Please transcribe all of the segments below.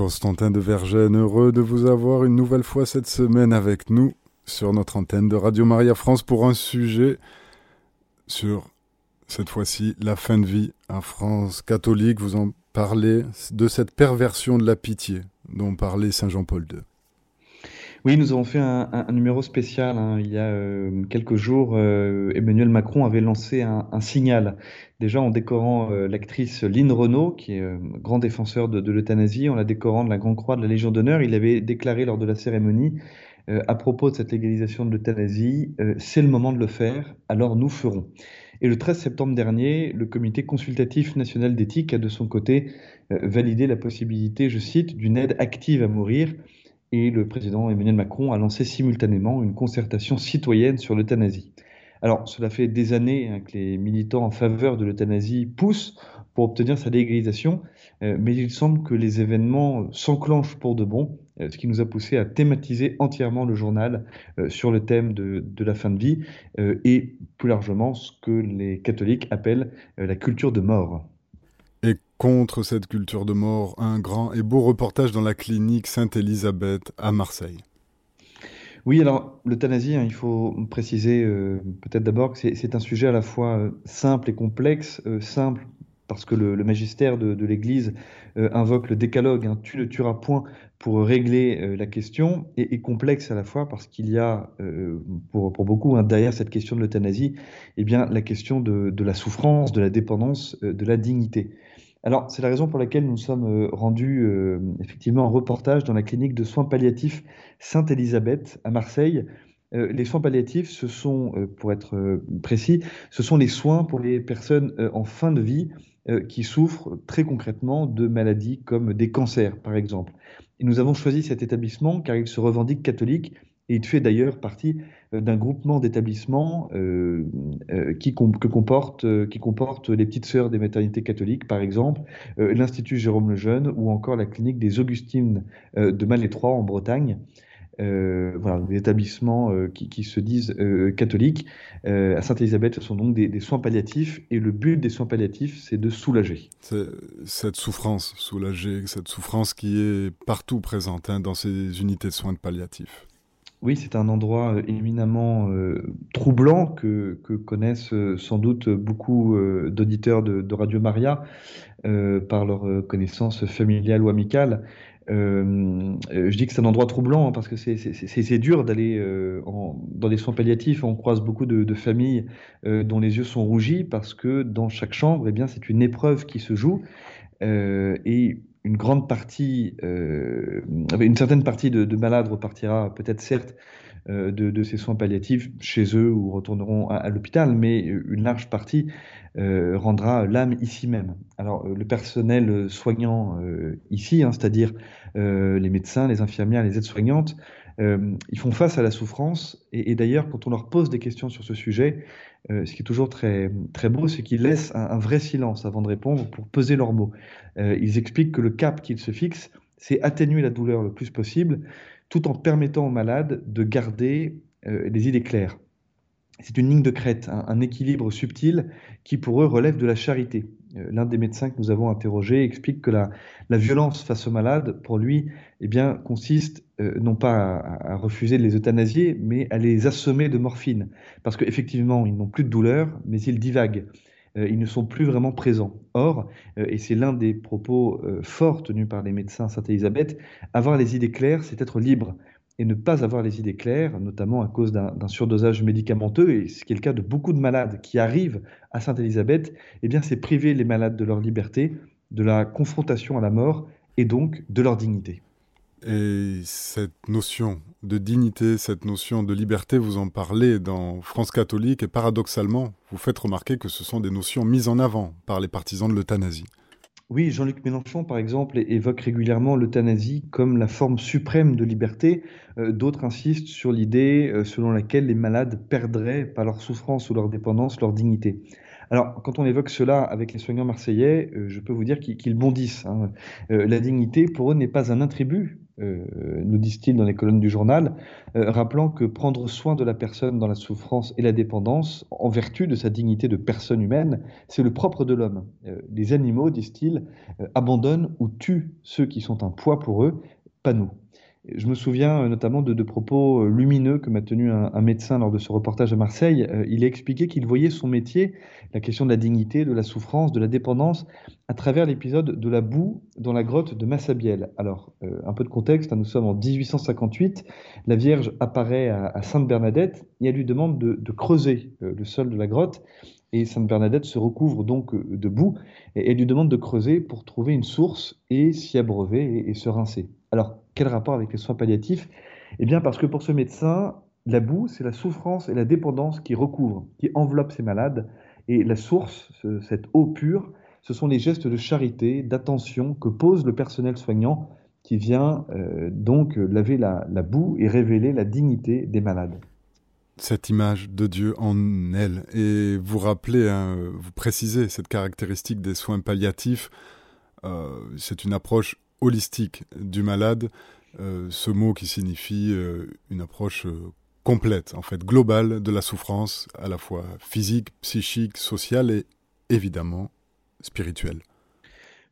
Constantin de Vergène, heureux de vous avoir une nouvelle fois cette semaine avec nous sur notre antenne de Radio Maria France pour un sujet sur, cette fois-ci, la fin de vie en France catholique. Vous en parlez de cette perversion de la pitié dont parlait Saint Jean-Paul II. Oui, nous avons fait un, numéro spécial. Hein. Il y a euh, quelques jours, euh, Emmanuel Macron avait lancé un, signal. Déjà en décorant euh, l'actrice Lynn Renault, qui est grand défenseur de, de l'euthanasie, en la décorant de la Grande Croix de la Légion d'honneur, il avait déclaré lors de la cérémonie à propos de cette légalisation de l'euthanasie, c'est le moment de le faire, alors nous ferons. Et le 13 septembre dernier, le Comité consultatif national d'éthique a de son côté validé la possibilité, je cite, d'une aide active à mourir et le président Emmanuel Macron a lancé simultanément une concertation citoyenne sur l'euthanasie. Alors, cela fait des années hein, que les militants en faveur de l'euthanasie poussent pour obtenir sa légalisation, euh, mais il semble que les événements s'enclenchent pour de bon, euh, ce qui nous a poussé à thématiser entièrement le journal euh, sur le thème de, de, la fin de vie et plus largement ce que les catholiques appellent la culture de mort. Contre cette culture de mort, un grand et beau reportage dans la clinique Sainte-Élisabeth à Marseille. Oui, alors l'euthanasie, hein, il faut préciser euh, peut-être d'abord que c'est un sujet à la fois euh, simple et complexe. Euh, simple parce que le, magistère de, l'Église invoque le décalogue, hein, tu ne tueras point pour régler la question, et, complexe à la fois parce qu'il y a, pour, beaucoup, hein, derrière cette question de l'euthanasie, eh la question de, la souffrance, de la dépendance, de la dignité. Alors, c'est la raison pour laquelle nous sommes euh, rendus euh, effectivement en reportage dans la clinique de soins palliatifs Sainte-Élisabeth à Marseille. Euh, les soins palliatifs, ce sont, pour être précis, ce sont les soins pour les personnes en fin de vie qui souffrent très concrètement de maladies comme des cancers, par exemple. Et nous avons choisi cet établissement car il se revendique catholique et il fait d'ailleurs partie d'un groupement d'établissements euh, euh, qui, que comporte, qui comporte les petites sœurs des maternités catholiques, par exemple, l'Institut Jérôme Lejeune ou encore la clinique des Augustines de Malétroit en Bretagne. voilà, des établissements qui, se disent catholiques. à Sainte-Élisabeth, ce sont donc des, soins palliatifs, et le but des soins palliatifs, c'est de soulager. Cette souffrance, soulager, cette souffrance qui est partout présente hein, dans ces unités de soins palliatifs. Oui, c'est un endroit euh, éminemment euh, troublant que, connaissent euh, sans doute beaucoup d'auditeurs de, Radio Maria par leur connaissance familiale ou amicale. je dis que c'est un endroit troublant hein, parce que c'est dur d'aller dans des soins palliatifs. On croise beaucoup de, familles dont les yeux sont rougis parce que dans chaque chambre, eh bien, c'est une épreuve qui se joue. Une grande partie, euh, une certaine partie de, malades repartira peut-être certes euh, de, ces soins palliatifs chez eux ou retourneront à, l'hôpital, mais une large partie euh, rendra l'âme ici même. Alors le personnel soignant ici, hein, c'est-à-dire les médecins, les infirmières, les aides-soignantes, ils font face à la souffrance et, d'ailleurs quand on leur pose des questions sur ce sujet, ce qui est toujours très, très beau, c'est qu'ils laissent un, un, vrai silence avant de répondre pour peser leurs mots. Euh, ils expliquent que le cap qu'ils se fixent, c'est atténuer la douleur le plus possible, tout en permettant aux malades de garder euh, les idées claires. C'est une ligne de crête, un, équilibre subtil qui pour eux relève de la charité. Euh, l'un des médecins que nous avons interrogé explique que la, violence face aux malades, pour lui, eh bien, consiste non pas à, à, refuser de les euthanasier, mais à les assommer de morphine. Parce qu'effectivement, ils n'ont plus de douleur, mais ils divaguent. Euh, ils ne sont plus vraiment présents. Or, euh, et c'est l'un des propos euh, forts tenus par les médecins Sainte-Élisabeth, avoir les idées claires, c'est être libre. Et ne pas avoir les idées claires, notamment à cause d'un surdosage médicamenteux, et ce qui est le cas de beaucoup de malades qui arrivent à Sainte-Élisabeth, eh bien, c'est priver les malades de leur liberté, de la confrontation à la mort et donc de leur dignité. Et cette notion de dignité, cette notion de liberté, vous en parlez dans France catholique et paradoxalement, vous faites remarquer que ce sont des notions mises en avant par les partisans de l'euthanasie. Oui, Jean-Luc Mélenchon, par exemple, évoque régulièrement l'euthanasie comme la forme suprême de liberté. Euh, d'autres insistent sur l'idée euh, selon laquelle les malades perdraient par leur souffrance ou leur dépendance leur dignité. Alors, quand on évoque cela avec les soignants marseillais, euh, je peux vous dire qu'ils bondissent. Hein. la dignité, pour eux, n'est pas un attribut, nous disent-ils dans les colonnes du journal, rappelant que prendre soin de la personne dans la souffrance et la dépendance, en vertu de sa dignité de personne humaine, c'est le propre de l'homme. les animaux, disent-ils, abandonnent ou tuent ceux qui sont un poids pour eux, pas nous. Je me souviens euh, notamment de, propos euh, lumineux que m'a tenu un, médecin lors de ce reportage à Marseille. Euh, il a expliqué qu'il voyait son métier, la question de la dignité, de la souffrance, de la dépendance, à travers l'épisode de la boue dans la grotte de Massabielle. Alors, un peu de contexte, hein, nous sommes en 1858, la Vierge apparaît à, Sainte-Bernadette et elle lui demande de, creuser le sol de la grotte. Et Sainte Bernadette se recouvre donc de boue et lui demande de creuser pour trouver une source et s'y abreuver et se rincer. Alors, quel rapport avec les soins palliatifs? Eh bien, parce que pour ce médecin, la boue, c'est la souffrance et la dépendance qui recouvrent, qui enveloppent ces malades. Et la source, cette eau pure, ce sont les gestes de charité, d'attention que pose le personnel soignant qui vient euh, donc laver la, boue et révéler la dignité des malades. Cette image de Dieu en elle. Et vous rappelez, hein, vous précisez cette caractéristique des soins palliatifs. Euh, c'est une approche holistique du malade, euh, ce mot qui signifie euh, une approche complète, en fait, globale de la souffrance, à la fois physique, psychique, sociale et évidemment spirituelle.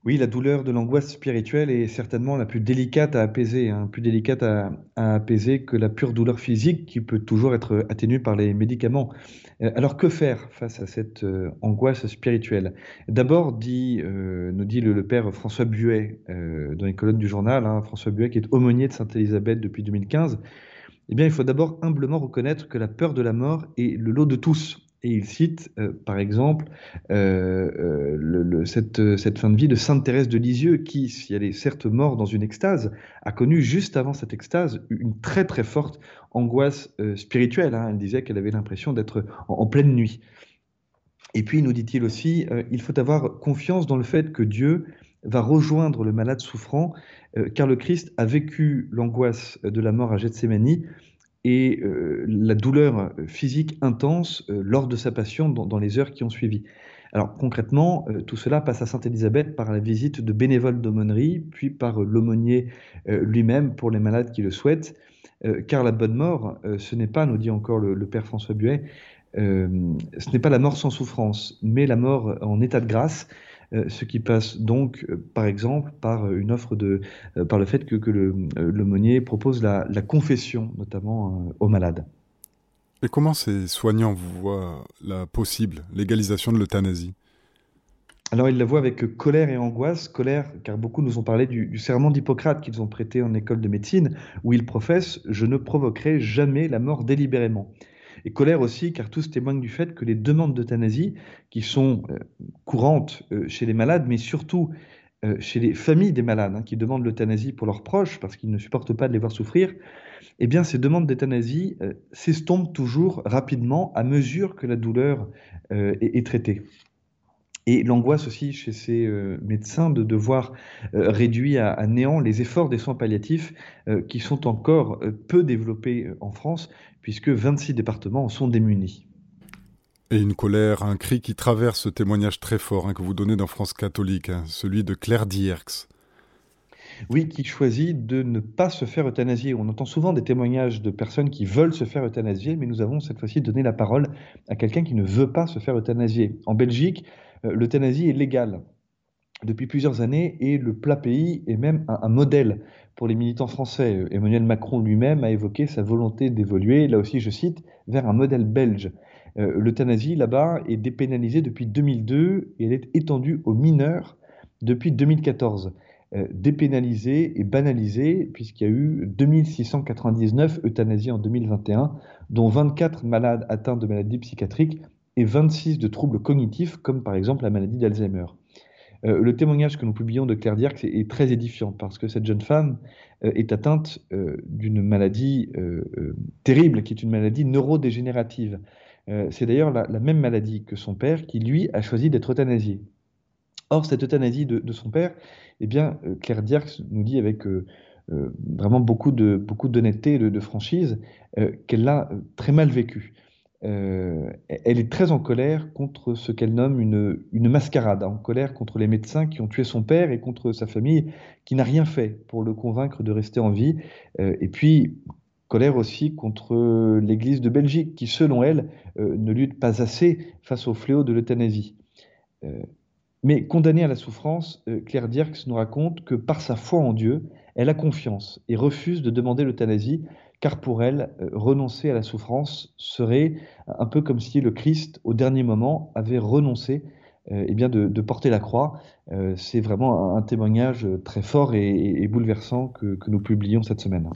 Oui, la douleur de l'angoisse spirituelle est certainement la plus délicate à apaiser, hein, plus délicate à, apaiser que la pure douleur physique qui peut toujours être atténuée par les médicaments. Euh, alors que faire face à cette euh, angoisse spirituelle? D'abord, euh, nous dit le, père François Buet dans les colonnes du journal, hein, François Buet qui est aumônier de Sainte-Élisabeth depuis 2015, eh bien, il faut d'abord humblement reconnaître que la peur de la mort est le lot de tous. Et il cite, euh, par exemple, euh, euh, cette, fin de vie de Sainte Thérèse de Lisieux, qui, si elle est certes morte dans une extase, a connu juste avant cette extase une très très forte angoisse spirituelle. Hein. Elle disait qu'elle avait l'impression d'être en, pleine nuit. Et puis, nous dit-il aussi, il faut avoir confiance dans le fait que Dieu va rejoindre le malade souffrant, car le Christ a vécu l'angoisse de la mort à Gethsemane et euh, la douleur physique intense euh, lors de sa passion dans, les heures qui ont suivi. Alors concrètement, euh, tout cela passe à Sainte-Élisabeth par la visite de bénévoles d'aumônerie, puis par l'aumônier lui-même pour les malades qui le souhaitent, car la bonne mort, ce n'est pas, nous dit encore le, le père François Buet, ce n'est pas la mort sans souffrance, mais la mort en état de grâce, euh, ce qui passe donc, euh, par exemple, par euh, une offre de, par le fait que, que l'aumônier propose la, confession, notamment aux malades. Et comment ces soignants voient la possible légalisation de l'euthanasie? Alors ils la voient avec colère et angoisse. Colère, car beaucoup nous ont parlé du, du serment d'Hippocrate qu'ils ont prêté en école de médecine, où ils professent ⁇ Je ne provoquerai jamais la mort délibérément ⁇ et colère aussi, car tous témoignent du fait que les demandes d'euthanasie, qui sont euh, courantes euh, chez les malades, mais surtout euh, chez les familles des malades, hein, qui demandent l'euthanasie pour leurs proches, parce qu'ils ne supportent pas de les voir souffrir, eh bien, ces demandes d'euthanasie s'estompent toujours rapidement à mesure que la douleur est, traitée. Et l'angoisse aussi chez ces médecins de devoir réduire à, néant les efforts des soins palliatifs qui sont encore peu développés en France, puisque 26 départements en sont démunis. Et une colère, un cri qui traverse ce témoignage très fort hein, que vous donnez dans France catholique, hein, celui de Claire Dierx. Oui, qui choisit de ne pas se faire euthanasier. On entend souvent des témoignages de personnes qui veulent se faire euthanasier, mais nous avons cette fois-ci donné la parole à quelqu'un qui ne veut pas se faire euthanasier. En Belgique, euh, l'euthanasie est légale depuis plusieurs années et le plat pays est même un modèle pour les militants français. Emmanuel Macron lui-même a évoqué sa volonté d'évoluer, là aussi je cite, vers un modèle belge. Euh, l'euthanasie là-bas est dépénalisée depuis 2002 et elle est étendue aux mineurs depuis 2014. Euh, dépénalisée et banalisée puisqu'il y a eu 2699 euthanasies en 2021, dont 24 malades atteints de maladies psychiatriques et 26 de troubles cognitifs comme par exemple la maladie d'Alzheimer. Euh, le témoignage que nous publions de Claire Dierck est, très édifiant parce que cette jeune femme euh, est atteinte euh, d'une maladie terrible, qui est une maladie neurodégénérative. C'est d'ailleurs la, même maladie que son père qui, lui, a choisi d'être euthanasié. Or, cette euthanasie de, son père, eh bien, Claire Dierks nous dit avec vraiment beaucoup beaucoup d'honnêteté et de, de franchise qu'elle l'a très mal vécue. Euh, elle est très en colère contre ce qu'elle nomme une, une, mascarade, en colère contre les médecins qui ont tué son père et contre sa famille qui n'a rien fait pour le convaincre de rester en vie. Euh, et puis, colère aussi contre l'Église de Belgique qui, selon elle, euh, ne lutte pas assez face au fléau de l'euthanasie. mais condamnée à la souffrance, Claire Dierks nous raconte que par sa foi en Dieu, elle a confiance et refuse de demander l'euthanasie car pour elle, euh, renoncer à la souffrance serait un peu comme si le Christ, au dernier moment, avait renoncé euh, bien de, porter la croix. Euh, c'est vraiment un, témoignage très fort et, bouleversant que, nous publions cette semaine.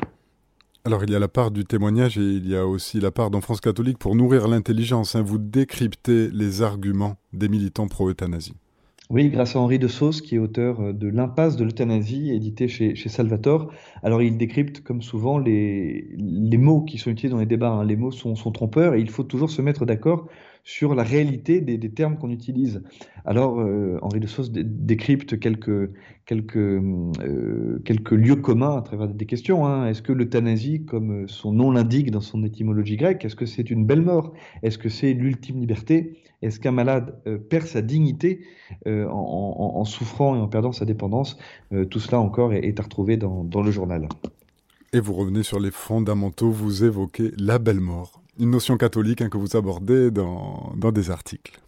Alors il y a la part du témoignage et il y a aussi la part d'enfance catholique pour nourrir l'intelligence. Hein. Vous décryptez les arguments des militants pro-euthanasie. Oui, grâce à Henri de Sauce, qui est auteur euh, de L'impasse de l'euthanasie, édité chez, chez, Salvatore. Alors, il décrypte, comme souvent, les, mots qui sont utilisés dans les débats. Hein. Les mots sont, trompeurs et il faut toujours se mettre d'accord sur la réalité des, termes qu'on utilise. Alors, euh, Henri de Sauce décrypte quelques, quelques, euh, quelques lieux communs à travers des questions. Hein. Est-ce que l'euthanasie, comme son nom l'indique dans son étymologie grecque, est-ce que c'est une belle mort? Est-ce que c'est l'ultime liberté? Est-ce qu'un malade euh, perd sa dignité en, souffrant et en perdant sa dépendance? Tout cela encore est, à retrouver dans, dans le journal. Et vous revenez sur les fondamentaux, vous évoquez la belle mort, une notion catholique hein, que vous abordez dans, dans des articles.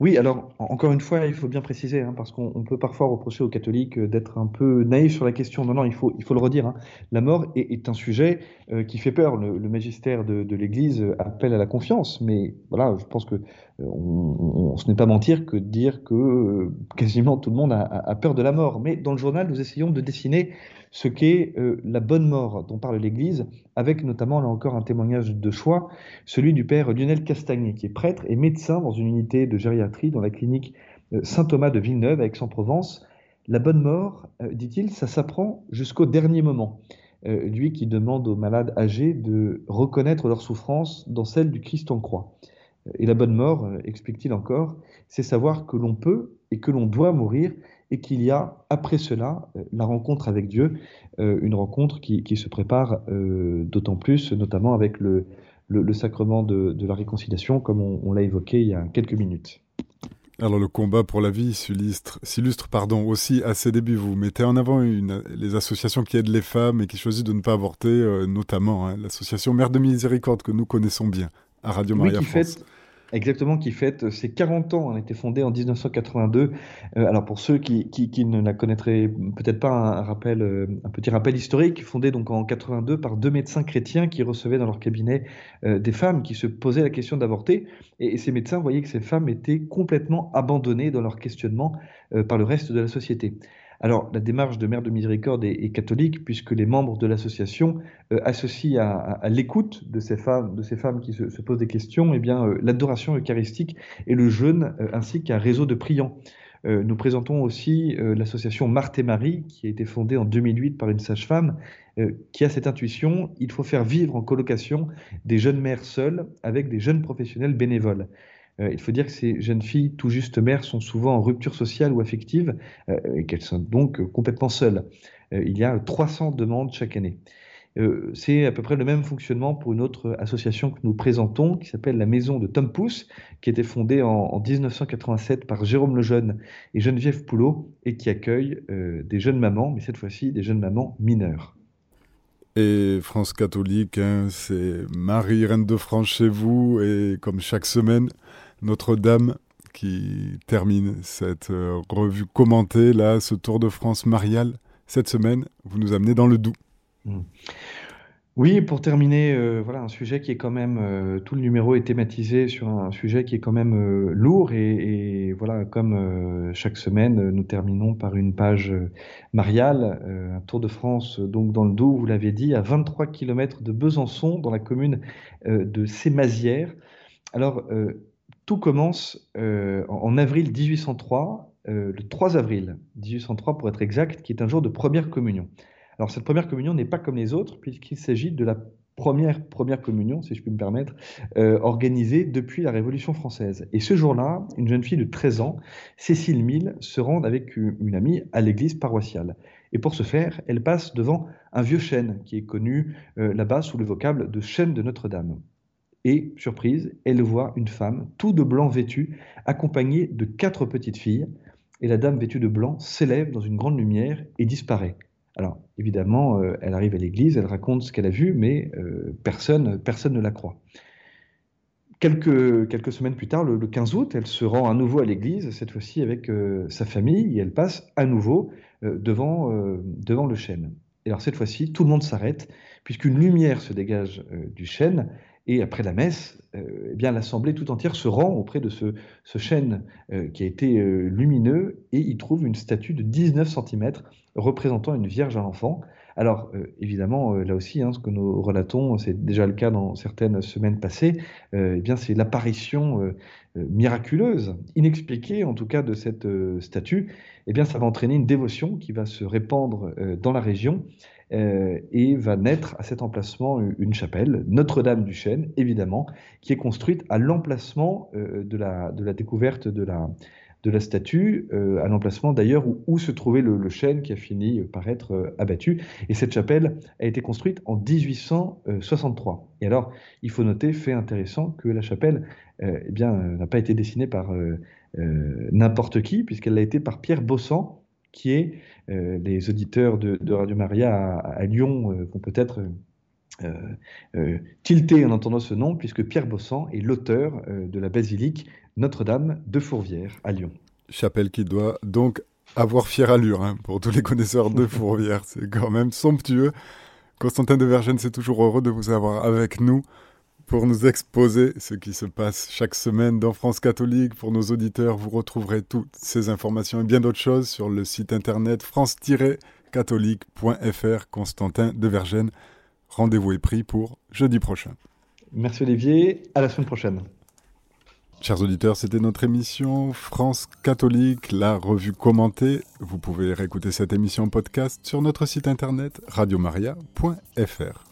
Oui, alors encore une fois, il faut bien préciser, hein, parce qu'on peut parfois reprocher aux catholiques euh, d'être un peu naïfs sur la question. Non, non, il faut, il faut le redire. Hein. La mort est, un sujet euh, qui fait peur. Le, magistère de, l'Église appelle à la confiance, mais voilà, je pense que euh, on, ce n'est pas mentir que de dire que quasiment tout le monde a, a, peur de la mort. Mais dans le journal, nous essayons de dessiner ce qu'est euh, la bonne mort dont parle l'Église, avec notamment, là encore, un témoignage de choix, celui du père Lionel Castagnier, qui est prêtre et médecin dans une unité de gériatrie dans la clinique euh, Saint-Thomas de Villeneuve, à Aix-en-Provence. La bonne mort, euh, dit-il, ça s'apprend jusqu'au dernier moment. lui qui demande aux malades âgés de reconnaître leur souffrance dans celle du Christ en croix. Et la bonne mort, explique-t-il encore, c'est savoir que l'on peut et que l'on doit mourir et qu'il y a après cela euh, la rencontre avec Dieu, euh, une rencontre qui, se prépare euh, d'autant plus, notamment avec le, le, sacrement de, la réconciliation, comme on, l'a évoqué il y a quelques minutes. Alors le combat pour la vie s'illustre pardon, aussi à ses débuts. Vous mettez en avant une, les associations qui aident les femmes et qui choisissent de ne pas avorter, notamment hein, l'association Mère de Miséricorde que nous connaissons bien à Radio Maria France. Exactement, qui fête ses 40 ans. Elle a été fondée en 1982. Euh, alors pour ceux qui, qui, ne la connaîtraient peut-être pas, un, rappel, euh, un petit rappel historique, fondée donc en 82 par deux médecins chrétiens qui recevaient dans leur cabinet euh, des femmes qui se posaient la question d'avorter. Et, et, ces médecins voyaient que ces femmes étaient complètement abandonnées dans leur questionnement par le reste de la société. Alors, la démarche de Mère de Miséricorde est, catholique, puisque les membres de l'association euh, associent à, l'écoute de ces femmes, de ces femmes qui se, posent des questions, eh euh, l'adoration eucharistique et le jeûne, euh, ainsi qu'un réseau de priants. nous présentons aussi l'association Marthe et Marie, qui a été fondée en 2008 par une sage-femme, qui a cette intuition, il faut faire vivre en colocation des jeunes mères seules avec des jeunes professionnels bénévoles. Euh, il faut dire que ces jeunes filles, tout juste mères, sont souvent en rupture sociale ou affective euh, et qu'elles sont donc complètement seules. Euh, il y a 300 demandes chaque année. c'est à peu près le même fonctionnement pour une autre association que nous présentons, qui s'appelle la Maison de Tom Pouce, qui a été fondée en, 1987 par Jérôme Lejeune et Geneviève Poulot, et qui accueille des jeunes mamans, mais cette fois-ci des jeunes mamans mineures. Et France catholique, hein, c'est Marie, Reine de France chez vous, et comme chaque semaine, notre-Dame qui termine cette euh, revue commentée, là, ce Tour de France marial. Cette semaine, vous nous amenez dans le Doubs. Mmh. Oui, pour terminer, euh, voilà un sujet qui est quand même euh, tout le numéro est thématisé sur un sujet qui est quand même lourd et, voilà comme chaque semaine nous terminons par une page mariale, un Tour de France donc dans le Doubs, vous l'avez dit, à 23 km de Besançon, dans la commune de Sémazières. Alors tout commence euh, en avril 1803, euh, le 3 avril 1803 pour être exact, qui est un jour de première communion. Alors cette première communion n'est pas comme les autres, puisqu'il s'agit de la première première communion, si je puis me permettre, euh, organisée depuis la Révolution française. Et ce jour-là, une jeune fille de 13 ans, Cécile Mille, se rend avec une amie à l'église paroissiale. Et pour ce faire, elle passe devant un vieux chêne qui est connu là-bas sous le vocable de chêne de Notre-Dame. Et, surprise, elle voit une femme, tout de blanc vêtue, accompagnée de quatre petites filles, et la dame vêtue de blanc s'élève dans une grande lumière et disparaît. Alors, évidemment, euh, elle arrive à l'église, elle raconte ce qu'elle a vu, mais euh, personne, personne ne la croit. Quelques, quelques semaines plus tard, le, 15 août, elle se rend à nouveau à l'église, cette fois-ci avec euh, sa famille, et elle passe à nouveau devant, devant le chêne. Et alors cette fois-ci, tout le monde s'arrête, puisqu'une lumière se dégage du chêne, et après la messe, eh bien l'assemblée tout entière se rend auprès de ce, ce chêne qui a été lumineux, et y trouve une statue de 19 cm représentant une vierge à l'enfant. Alors, euh, évidemment, euh, là aussi, hein, ce que nous relatons, c'est déjà le cas dans certaines semaines passées, euh, eh bien, c'est l'apparition miraculeuse, inexpliquée en tout cas, de cette statue. Eh bien, ça va entraîner une dévotion qui va se répandre dans la région et va naître à cet emplacement une chapelle, Notre-Dame du Chêne, évidemment, qui est construite à l'emplacement de la, de la découverte de la, statue, euh, à l'emplacement d'ailleurs où, se trouvait le, chêne qui a fini par être euh, abattu. Et cette chapelle a été construite en 1863. Et alors, il faut noter, fait intéressant, que la chapelle euh, eh bien, n'a pas été dessinée par n'importe qui, puisqu'elle a été par Pierre Bossan, qui est, les auditeurs de, Radio Maria à, Lyon vont peut-être... tilter en entendant ce nom, puisque Pierre Bossan est l'auteur de la basilique notre-Dame de Fourvière à Lyon. Chapelle qui doit donc avoir fière allure hein, pour tous les connaisseurs de Fourvière. C'est quand même somptueux. Constantin de Vergennes, c'est toujours heureux de vous avoir avec nous pour nous exposer ce qui se passe chaque semaine dans France catholique. Pour nos auditeurs, vous retrouverez toutes ces informations et bien d'autres choses sur le site internet france-catholique.fr. Constantin de Vergennes, rendez-vous est pris pour jeudi prochain. Merci Olivier, à la semaine prochaine. Chers auditeurs, c'était notre émission France catholique, la revue commentée. Vous pouvez réécouter cette émission podcast sur notre site internet radiomaria.fr.